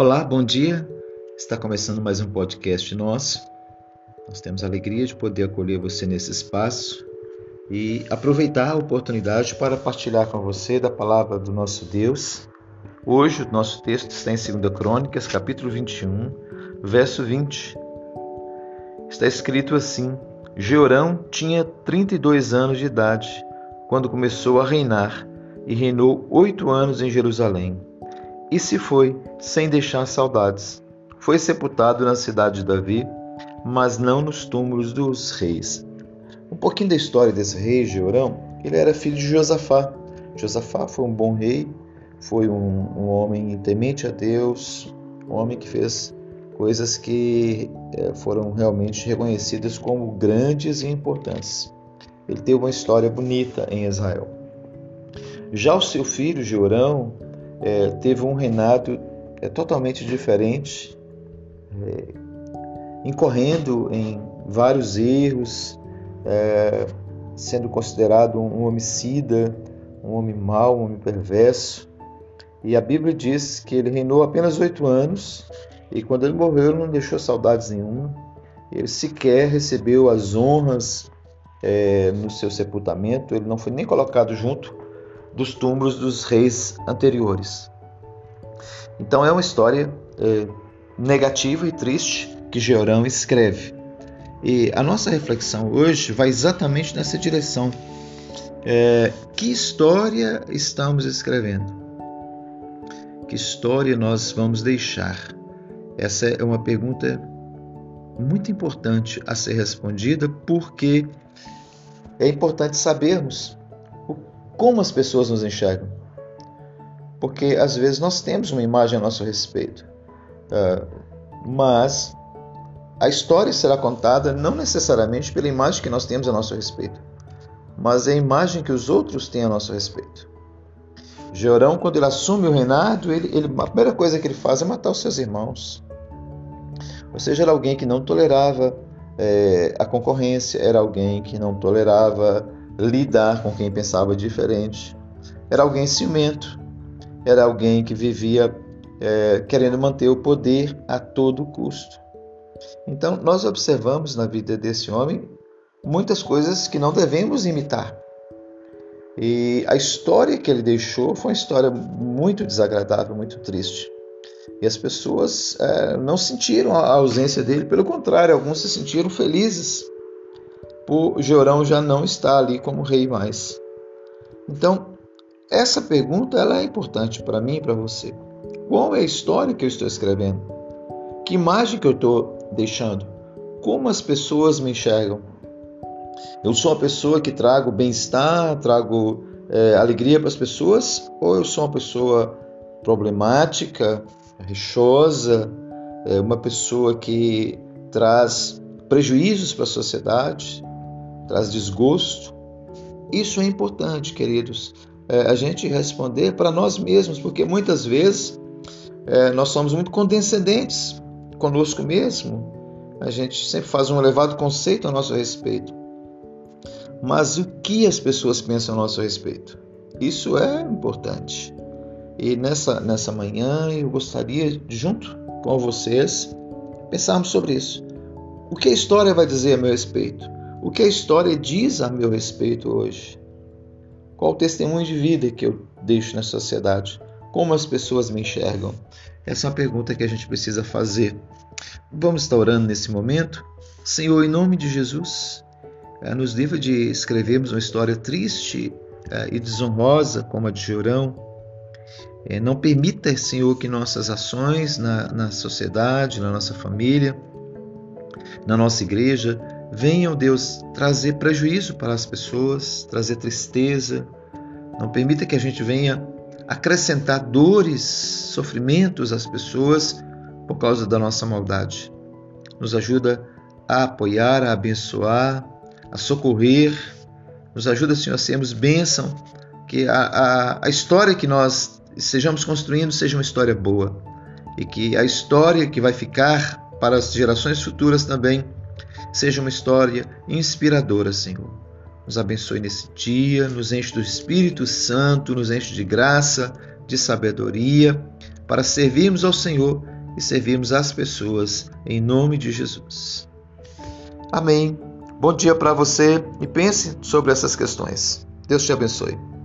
Olá, bom dia. Está começando mais um podcast nosso. Nós temos a alegria de poder acolher você nesse espaço e aproveitar a oportunidade para partilhar com você da palavra do nosso Deus. Hoje o nosso texto está em 2 Crônicas, capítulo 21, verso 20. Está escrito assim: Jeorão tinha 32 anos de idade quando começou a reinar e reinou oito anos em Jerusalém. E se foi, sem deixar saudades. Foi sepultado na cidade de Davi, mas não nos túmulos dos reis. Um pouquinho da história desse rei Jeorão, ele era filho de Josafá. Josafá foi um bom rei, foi um, um homem temente a Deus, um homem que fez coisas que é, foram realmente reconhecidas como grandes e importantes. Ele teve uma história bonita em Israel. Já o seu filho Jeorão é, teve um reinado é, totalmente diferente, é, incorrendo em vários erros, é, sendo considerado um homicida, um homem mau, um homem perverso. E a Bíblia diz que ele reinou apenas oito anos e quando ele morreu não deixou saudades nenhuma. Ele sequer recebeu as honras é, no seu sepultamento, ele não foi nem colocado junto dos túmulos dos reis anteriores. Então é uma história é, negativa e triste que Georão escreve. E a nossa reflexão hoje vai exatamente nessa direção. É, que história estamos escrevendo? Que história nós vamos deixar? Essa é uma pergunta muito importante a ser respondida porque é importante sabermos como as pessoas nos enxergam. Porque às vezes nós temos uma imagem a nosso respeito, uh, mas a história será contada não necessariamente pela imagem que nós temos a nosso respeito, mas a imagem que os outros têm a nosso respeito. Jeorão, quando ele assume o reinado, ele, ele, a primeira coisa que ele faz é matar os seus irmãos. Ou seja, era alguém que não tolerava é, a concorrência, era alguém que não tolerava lidar com quem pensava diferente. Era alguém ciumento, era alguém que vivia é, querendo manter o poder a todo custo. Então, nós observamos na vida desse homem muitas coisas que não devemos imitar. E a história que ele deixou foi uma história muito desagradável, muito triste. E as pessoas é, não sentiram a ausência dele, pelo contrário, alguns se sentiram felizes por Jorão já não estar ali como rei mais. Então, essa pergunta ela é importante para mim e para você. Qual é a história que eu estou escrevendo? Que imagem que eu estou deixando? Como as pessoas me enxergam? Eu sou uma pessoa que trago bem-estar, trago é, alegria para as pessoas? Ou eu sou uma pessoa problemática, rixosa, é, uma pessoa que traz prejuízos para a sociedade? Traz desgosto. Isso é importante, queridos, é, a gente responder para nós mesmos, porque muitas vezes é, nós somos muito condescendentes conosco mesmo. A gente sempre faz um elevado conceito a nosso respeito. Mas o que as pessoas pensam a nosso respeito? Isso é importante. E nessa, nessa manhã eu gostaria, junto com vocês, pensarmos sobre isso. O que a história vai dizer a meu respeito? O que a história diz a meu respeito hoje? Qual o testemunho de vida que eu deixo na sociedade? Como as pessoas me enxergam? Essa é uma pergunta que a gente precisa fazer. Vamos estar orando nesse momento? Senhor, em nome de Jesus, eh, nos livra de escrevermos uma história triste eh, e desonrosa como a de Jorão. Eh, não permita, Senhor, que nossas ações na, na sociedade, na nossa família, na nossa igreja, Venha, ó Deus, trazer prejuízo para as pessoas, trazer tristeza. Não permita que a gente venha acrescentar dores, sofrimentos às pessoas por causa da nossa maldade. Nos ajuda a apoiar, a abençoar, a socorrer. Nos ajuda, Senhor, a sermos bênção, que a, a, a história que nós estejamos construindo seja uma história boa e que a história que vai ficar para as gerações futuras também seja uma história inspiradora, Senhor. Nos abençoe nesse dia, nos enche do Espírito Santo, nos enche de graça, de sabedoria, para servirmos ao Senhor e servirmos as pessoas em nome de Jesus. Amém. Bom dia para você e pense sobre essas questões. Deus te abençoe.